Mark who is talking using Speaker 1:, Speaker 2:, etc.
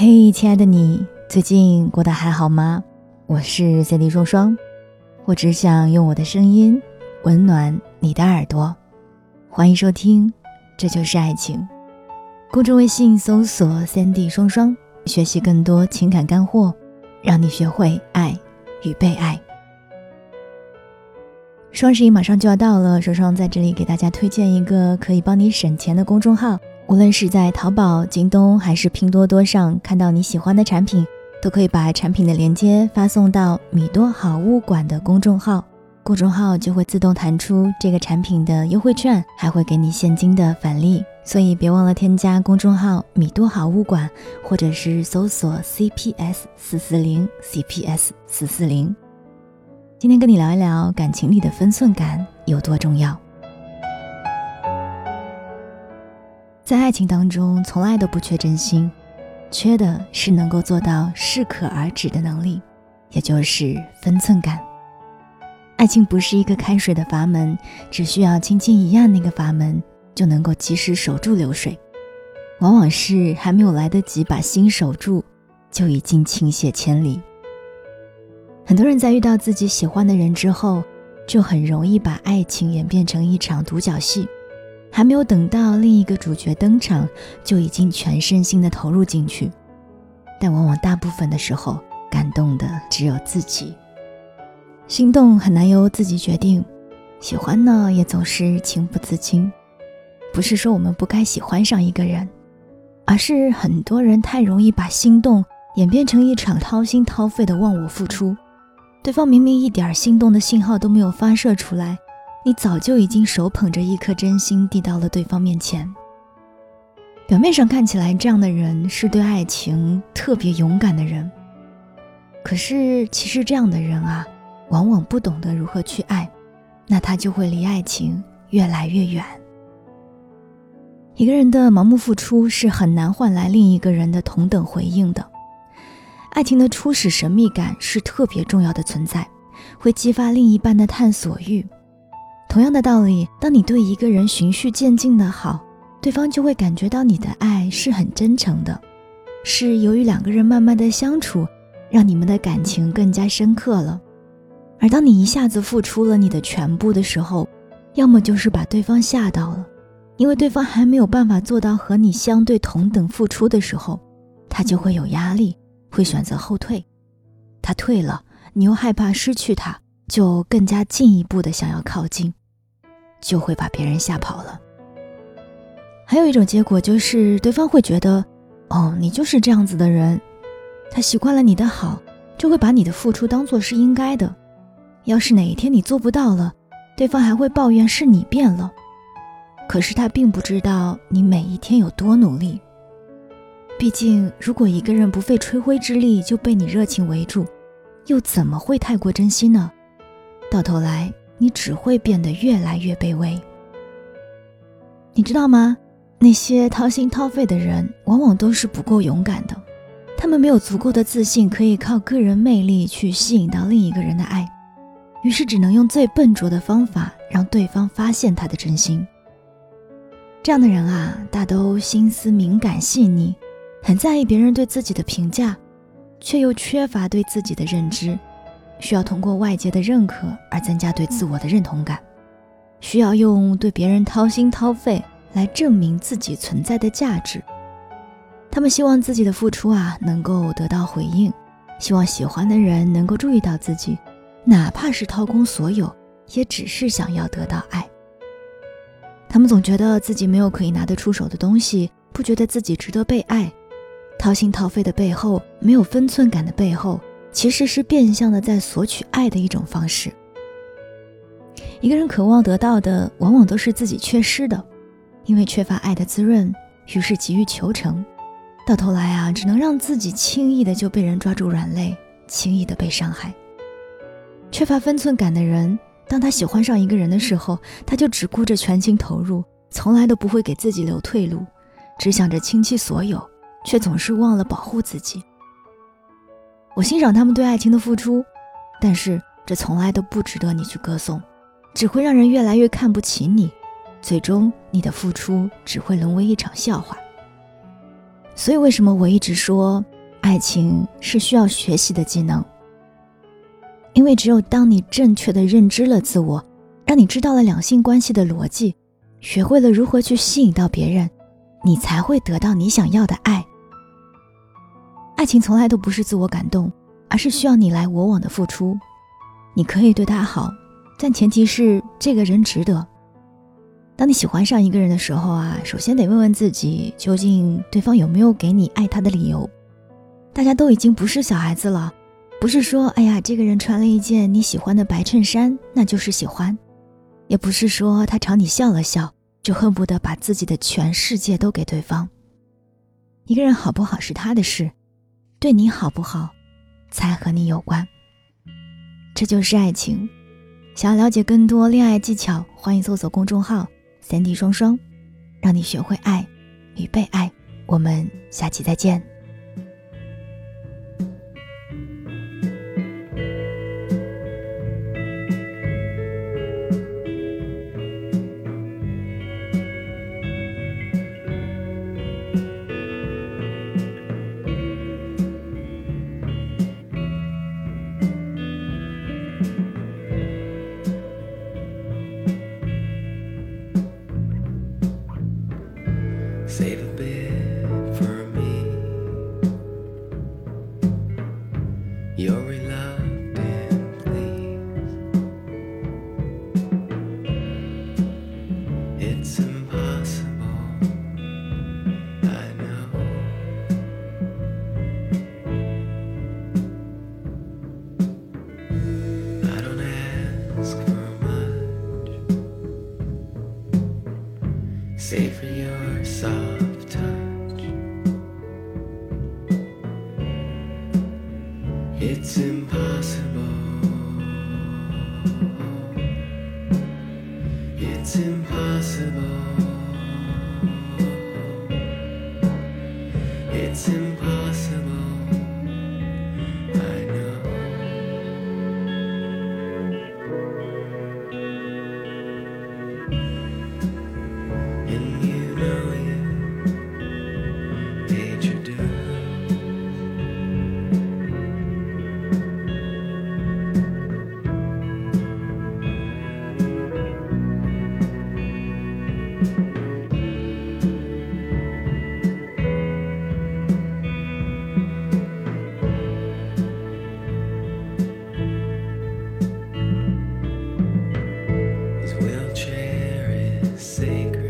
Speaker 1: 嘿，亲爱的你，最近过得还好吗？我是 CD 双双，我只想用我的声音温暖你的耳朵。欢迎收听《这就是爱情》。公众微信搜索 “CD 双双”，学习更多情感干货，让你学会爱与被爱。双十一马上就要到了，双双在这里给大家推荐一个可以帮你省钱的公众号。无论是在淘宝、京东还是拼多多上看到你喜欢的产品，都可以把产品的链接发送到米多好物馆的公众号，公众号就会自动弹出这个产品的优惠券，还会给你现金的返利。所以别忘了添加公众号米多好物馆，或者是搜索 CPS 四四零 CPS 四四零。今天跟你聊一聊感情里的分寸感有多重要。在爱情当中，从来都不缺真心，缺的是能够做到适可而止的能力，也就是分寸感。爱情不是一个开水的阀门，只需要轻轻一按那个阀门，就能够及时守住流水。往往是还没有来得及把心守住，就已经倾泻千里。很多人在遇到自己喜欢的人之后，就很容易把爱情演变成一场独角戏。还没有等到另一个主角登场，就已经全身心的投入进去，但往往大部分的时候，感动的只有自己。心动很难由自己决定，喜欢呢也总是情不自禁。不是说我们不该喜欢上一个人，而是很多人太容易把心动演变成一场掏心掏肺的忘我付出，对方明明一点心动的信号都没有发射出来。你早就已经手捧着一颗真心递到了对方面前。表面上看起来，这样的人是对爱情特别勇敢的人。可是，其实这样的人啊，往往不懂得如何去爱，那他就会离爱情越来越远。一个人的盲目付出是很难换来另一个人的同等回应的。爱情的初始神秘感是特别重要的存在，会激发另一半的探索欲。同样的道理，当你对一个人循序渐进的好，对方就会感觉到你的爱是很真诚的，是由于两个人慢慢的相处，让你们的感情更加深刻了。而当你一下子付出了你的全部的时候，要么就是把对方吓到了，因为对方还没有办法做到和你相对同等付出的时候，他就会有压力，会选择后退。他退了，你又害怕失去他，就更加进一步的想要靠近。就会把别人吓跑了。还有一种结果就是，对方会觉得，哦，你就是这样子的人，他习惯了你的好，就会把你的付出当做是应该的。要是哪一天你做不到了，对方还会抱怨是你变了。可是他并不知道你每一天有多努力。毕竟，如果一个人不费吹灰之力就被你热情围住，又怎么会太过珍惜呢？到头来。你只会变得越来越卑微。你知道吗？那些掏心掏肺的人，往往都是不够勇敢的。他们没有足够的自信，可以靠个人魅力去吸引到另一个人的爱，于是只能用最笨拙的方法让对方发现他的真心。这样的人啊，大都心思敏感细腻，很在意别人对自己的评价，却又缺乏对自己的认知。需要通过外界的认可而增加对自我的认同感，需要用对别人掏心掏肺来证明自己存在的价值。他们希望自己的付出啊能够得到回应，希望喜欢的人能够注意到自己，哪怕是掏空所有，也只是想要得到爱。他们总觉得自己没有可以拿得出手的东西，不觉得自己值得被爱。掏心掏肺的背后，没有分寸感的背后。其实是变相的在索取爱的一种方式。一个人渴望得到的，往往都是自己缺失的，因为缺乏爱的滋润，于是急于求成，到头来啊，只能让自己轻易的就被人抓住软肋，轻易的被伤害。缺乏分寸感的人，当他喜欢上一个人的时候，他就只顾着全情投入，从来都不会给自己留退路，只想着倾其所有，却总是忘了保护自己。我欣赏他们对爱情的付出，但是这从来都不值得你去歌颂，只会让人越来越看不起你，最终你的付出只会沦为一场笑话。所以为什么我一直说，爱情是需要学习的技能？因为只有当你正确的认知了自我，让你知道了两性关系的逻辑，学会了如何去吸引到别人，你才会得到你想要的爱。爱情从来都不是自我感动，而是需要你来我往的付出。你可以对他好，但前提是这个人值得。当你喜欢上一个人的时候啊，首先得问问自己，究竟对方有没有给你爱他的理由？大家都已经不是小孩子了，不是说哎呀，这个人穿了一件你喜欢的白衬衫，那就是喜欢；也不是说他朝你笑了笑，就恨不得把自己的全世界都给对方。一个人好不好是他的事。对你好不好，才和你有关。这就是爱情。想要了解更多恋爱技巧，欢迎搜索公众号“三 D 双双”，让你学会爱与被爱。我们下期再见。
Speaker 2: Save a bit. It's impossible. Sacred.